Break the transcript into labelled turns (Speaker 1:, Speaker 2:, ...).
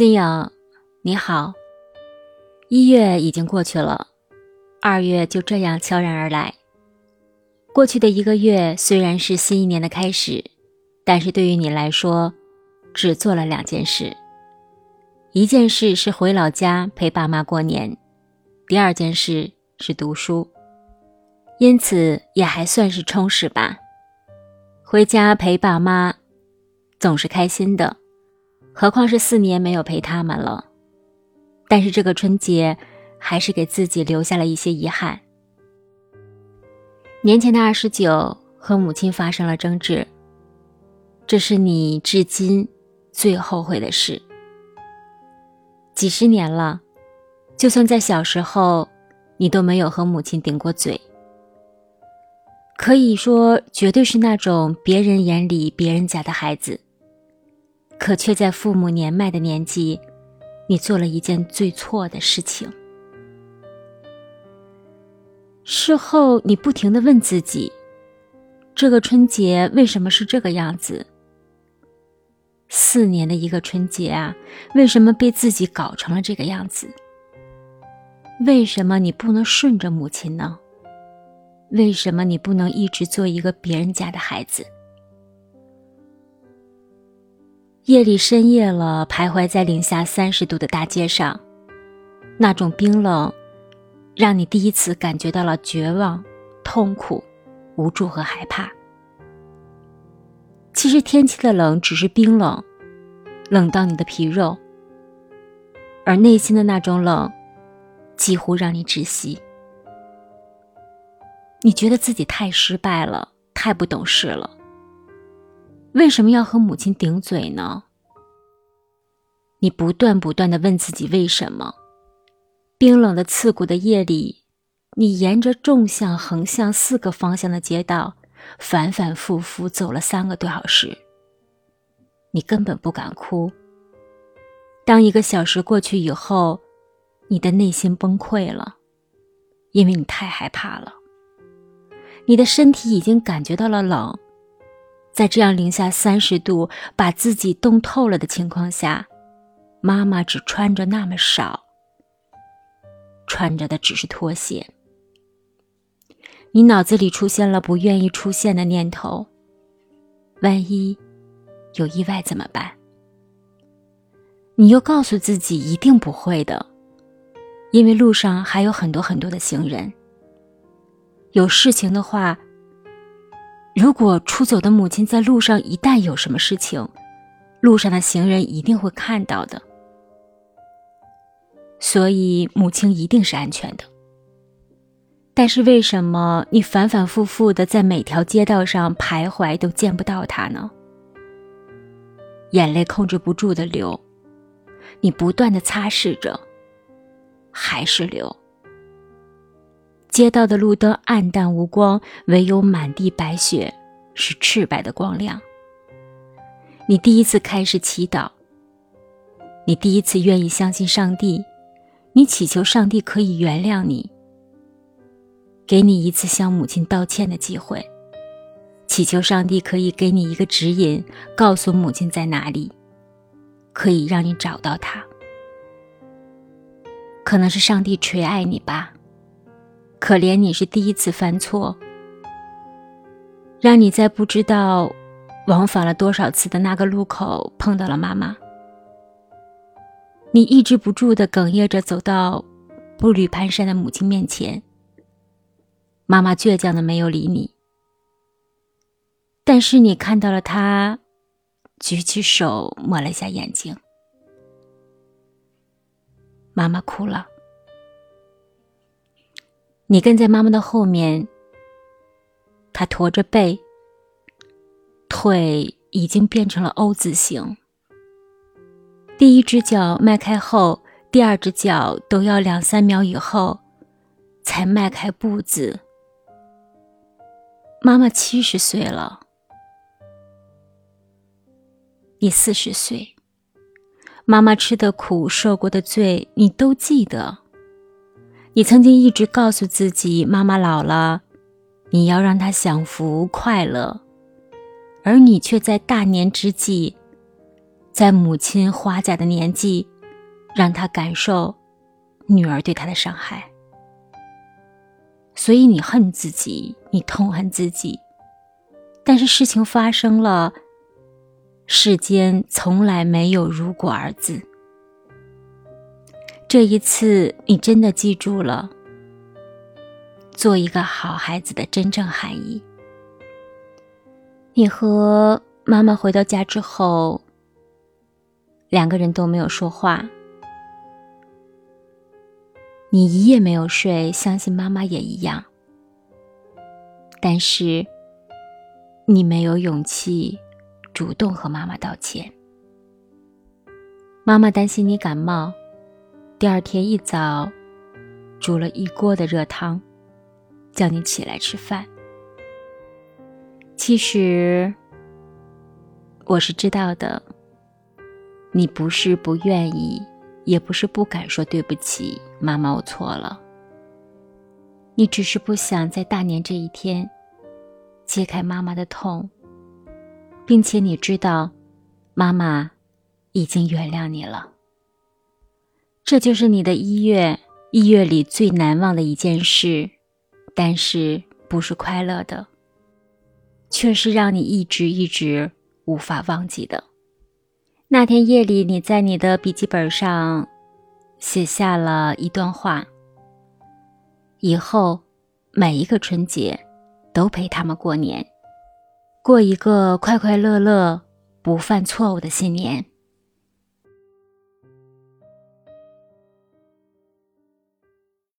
Speaker 1: 新颖，你好。一月已经过去了，二月就这样悄然而来。过去的一个月虽然是新一年的开始，但是对于你来说，只做了两件事。一件事是回老家陪爸妈过年，第二件事是读书，因此也还算是充实吧。回家陪爸妈，总是开心的。何况是四年没有陪他们了，但是这个春节还是给自己留下了一些遗憾。年前的二十九和母亲发生了争执，这是你至今最后悔的事。几十年了，就算在小时候，你都没有和母亲顶过嘴，可以说绝对是那种别人眼里别人家的孩子。可却在父母年迈的年纪，你做了一件最错的事情。事后，你不停的问自己：这个春节为什么是这个样子？四年的一个春节啊，为什么被自己搞成了这个样子？为什么你不能顺着母亲呢？为什么你不能一直做一个别人家的孩子？夜里深夜了，徘徊在零下三十度的大街上，那种冰冷，让你第一次感觉到了绝望、痛苦、无助和害怕。其实天气的冷只是冰冷，冷到你的皮肉，而内心的那种冷，几乎让你窒息。你觉得自己太失败了，太不懂事了。为什么要和母亲顶嘴呢？你不断不断的问自己为什么？冰冷的刺骨的夜里，你沿着纵向、横向四个方向的街道，反反复复走了三个多小时。你根本不敢哭。当一个小时过去以后，你的内心崩溃了，因为你太害怕了。你的身体已经感觉到了冷。在这样零下三十度，把自己冻透了的情况下，妈妈只穿着那么少，穿着的只是拖鞋。你脑子里出现了不愿意出现的念头：万一有意外怎么办？你又告诉自己一定不会的，因为路上还有很多很多的行人。有事情的话。如果出走的母亲在路上一旦有什么事情，路上的行人一定会看到的，所以母亲一定是安全的。但是为什么你反反复复的在每条街道上徘徊都见不到她呢？眼泪控制不住的流，你不断的擦拭着，还是流。街道的路灯暗淡无光，唯有满地白雪是赤白的光亮。你第一次开始祈祷，你第一次愿意相信上帝，你祈求上帝可以原谅你，给你一次向母亲道歉的机会，祈求上帝可以给你一个指引，告诉母亲在哪里，可以让你找到她。可能是上帝垂爱你吧。可怜你是第一次犯错，让你在不知道往返了多少次的那个路口碰到了妈妈。你抑制不住的哽咽着走到步履蹒跚的母亲面前，妈妈倔强的没有理你，但是你看到了她举起手抹了一下眼睛，妈妈哭了。你跟在妈妈的后面，她驼着背，腿已经变成了 O 字形。第一只脚迈开后，第二只脚都要两三秒以后才迈开步子。妈妈七十岁了，你四十岁，妈妈吃的苦、受过的罪，你都记得。你曾经一直告诉自己，妈妈老了，你要让她享福快乐，而你却在大年之际，在母亲花甲的年纪，让她感受女儿对她的伤害。所以你恨自己，你痛恨自己。但是事情发生了，世间从来没有如果二字。这一次，你真的记住了做一个好孩子的真正含义。你和妈妈回到家之后，两个人都没有说话。你一夜没有睡，相信妈妈也一样。但是，你没有勇气主动和妈妈道歉。妈妈担心你感冒，第二天一早煮了一锅的热汤，叫你起来吃饭。其实，我是知道的，你不是不愿意。也不是不敢说对不起，妈妈，我错了。你只是不想在大年这一天揭开妈妈的痛，并且你知道，妈妈已经原谅你了。这就是你的一月，一月里最难忘的一件事，但是不是快乐的，却是让你一直一直无法忘记的。那天夜里，你在你的笔记本上写下了一段话。以后每一个春节都陪他们过年，过一个快快乐乐、不犯错误的新年。